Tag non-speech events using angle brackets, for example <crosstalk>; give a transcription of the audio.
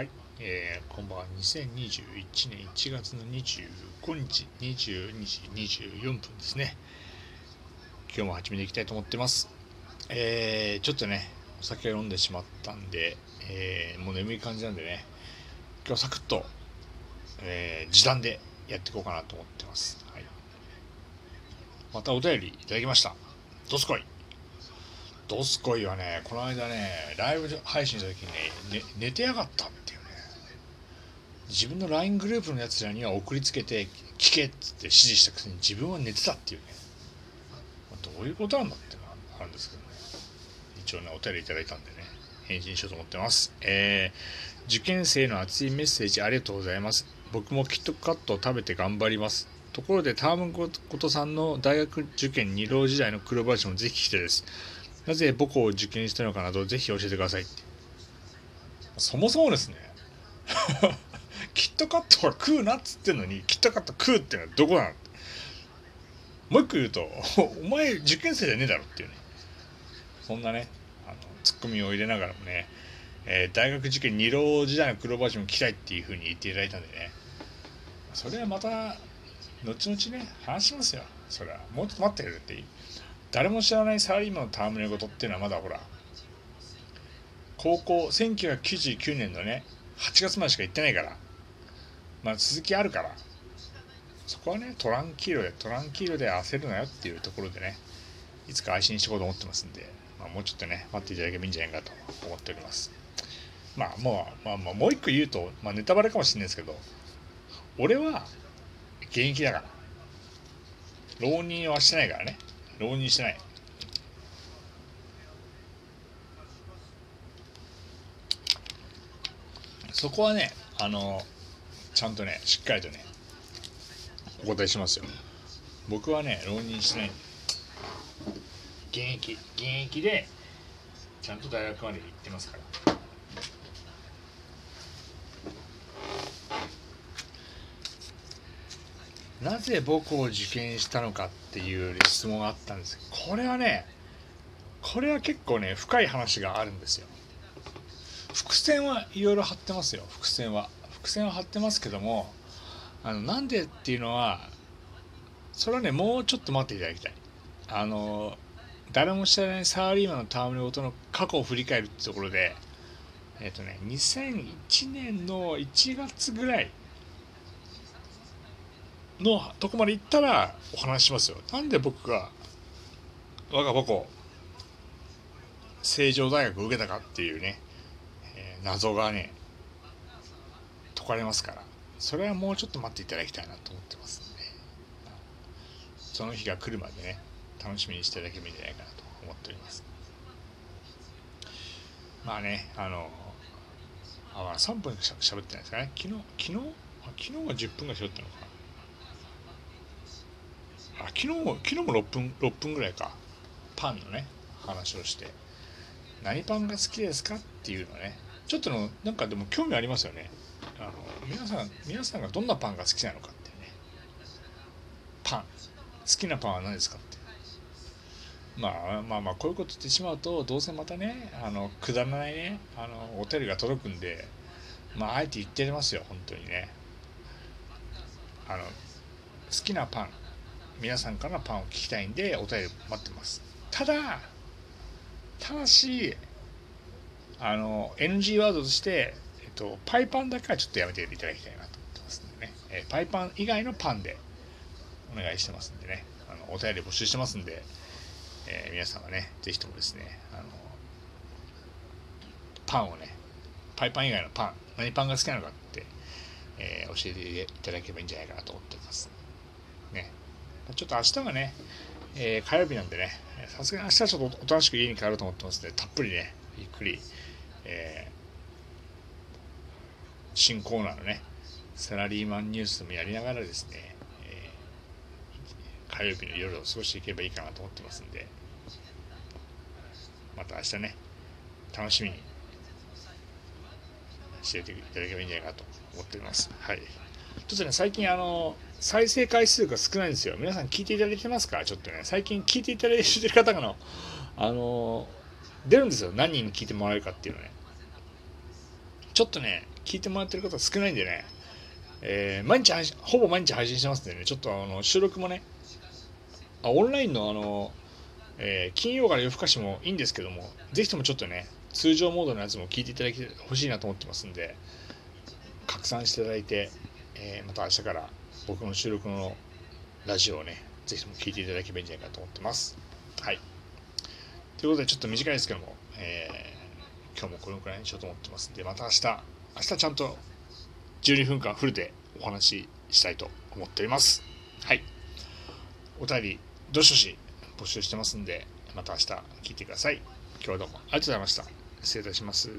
はい、えー、こんばんは。2021年1月の25日、22時24分ですね。今日も始めていきたいと思ってます。えー、ちょっとね、お酒を飲んでしまったんで、えー、もう眠い感じなんでね、今日サクッと、えー、時短でやっていこうかなと思ってます。はい、またお便りいただきました。どすこいドスコイはね、この間ね、ライブ配信した時にね、ね寝てやがったっ、自分の LINE グループのやつらには送りつけて、聞けっつって指示したくせに自分は寝てたっていうね、まどういうことなんだってのがあるんですけどね、一応ね、お便りいただいたんでね、返信しようと思ってます。えー、受験生の熱いメッセージありがとうございます。僕もキットカットを食べて頑張ります。ところで、タームことさんの大学受験二浪時代の黒林もぜひ聞きたいです。なぜ母校を受験したのかなどぜひ教えてくださいそもそもですねキットカットは食うなっつってんのにキットカット食うってのはどこなのもう一個言うと <laughs> お前受験生じゃねえだろっていうね。そんなねあのツッコミを入れながらもね、えー、大学受験二浪時代の黒バージョン聞きたいっていうふうに言っていただいたんでね。それはまた後々ね話しますよ。それはもうちょっと待ってくれっていい誰も知らないサラリーマンの戯れ事っていうのはまだほら高校1999年のね8月までしか行ってないから。まあ続きあるから。そこはねトランキーロでトランキーロで焦るなよっていうところでねいつか配信していこうと思ってますんで、まあ、もうちょっとね待っていただければいいんじゃないかと思っております。まあもう、まあ、もう一個言うと、まあ、ネタバレかもしれないですけど俺は現役だから。浪人はしてないからね。浪人してない。そこはねあのちゃんとねしっかりとねお答えしますよ。僕はね浪人してない。現役現役でちゃんと大学まで行ってますから。なぜ母校を受験したのかっていう質問があったんですこれはねこれは結構ね深い話があるんですよ。伏線はいろいろ張ってますよ。伏線は。伏線は張ってますけどもあのなんでっていうのはそれはねもうちょっと待っていただきたいあの誰も知らないサラリーマンの戯れ事の過去を振り返るってところでえっ、とね2001年の1月ぐらいのとこまで行ったらお話しますよ。なんで僕が我が母校成城大学を受けたかっていうね、えー、謎がね解かれますから。それはもうちょっと待っていただきたいなと思ってますんで。その日が来るまでね楽しみにしていただければいいんじゃないかなと思っております。まあねあのあ3分しゃ喋ってないですかね。昨日昨日昨日は10分がしゃべったのかな。あ昨日昨日も6分6分ぐらいか。パンのね話をして。何パンが好きですかっていうのね。ちょっとのなんかでも興味ありますよね。あの皆さん皆さんがどんなパンが好きなのかっていうね。パン。好きなパンは何ですかってまあまあまあこういうこと言ってしまうとどうせまたねあのくだらないねあのお便りが届くんでまああえて言ってますよ本当にね。あの好きなパン。皆さんからパンを聞きたいんでお便り待ってます。ただただしあの NG ワードとして、えっと、パイパンだけはちょっとやめていただきたいなと思ってますんでね、えパイパン以外のパンでお願いしてますんでね。あのお便り募集してますんで、えー、皆さんはね是非ともですねあのパンをねパイパン以外のパン何パンが好きなのかって、えー、教えていただければいいんじゃないかなと思ってます。ね。ちょっと明日はね、えー、火曜日なんでね、さすがに明日はちょっとおとなしく家に帰ろうと思ってますので、たっぷりね、ゆっくり、えー、新コーナーのね、サラリーマンニュースもやりながらですね、えー、火曜日の夜を過ごしていけばいいかなと思ってますんで、また明日ね、楽しみにしていただければいいんじゃないかと思っております。はい。ちょっとね、最近あの、再生回数が少ないんですよ。皆さん聞いていただいてますか？ちょっとね、最近聞いていただいてる方がの、あの、出るんですよ。何人に聞いてもらえるかっていうのね。ちょっとね、聞いてもらってる方少ないんでね、えー、毎日配信、ほぼ毎日配信してますんでね、ちょっとあの収録もね、あオンラインのあの、えー、金曜から夜更かしもいいんですけども、ぜひともちょっとね、通常モードのやつも聞いていただきほしいなと思ってますんで、拡散していただいて、えー、また明日から僕の収録のラジオをね、ぜひとも聞いていただければいいんじゃないかと思ってます。はい。ということで、ちょっと短いですけども、えー、今日もこのくらいにしようと思ってますんで、また明日、明日ちゃんと12分間フルでお話ししたいと思っております。はい。お便り、どしどし募集してますんで、また明日聞いてください。今日はどうもありがとうございました。失礼いたします。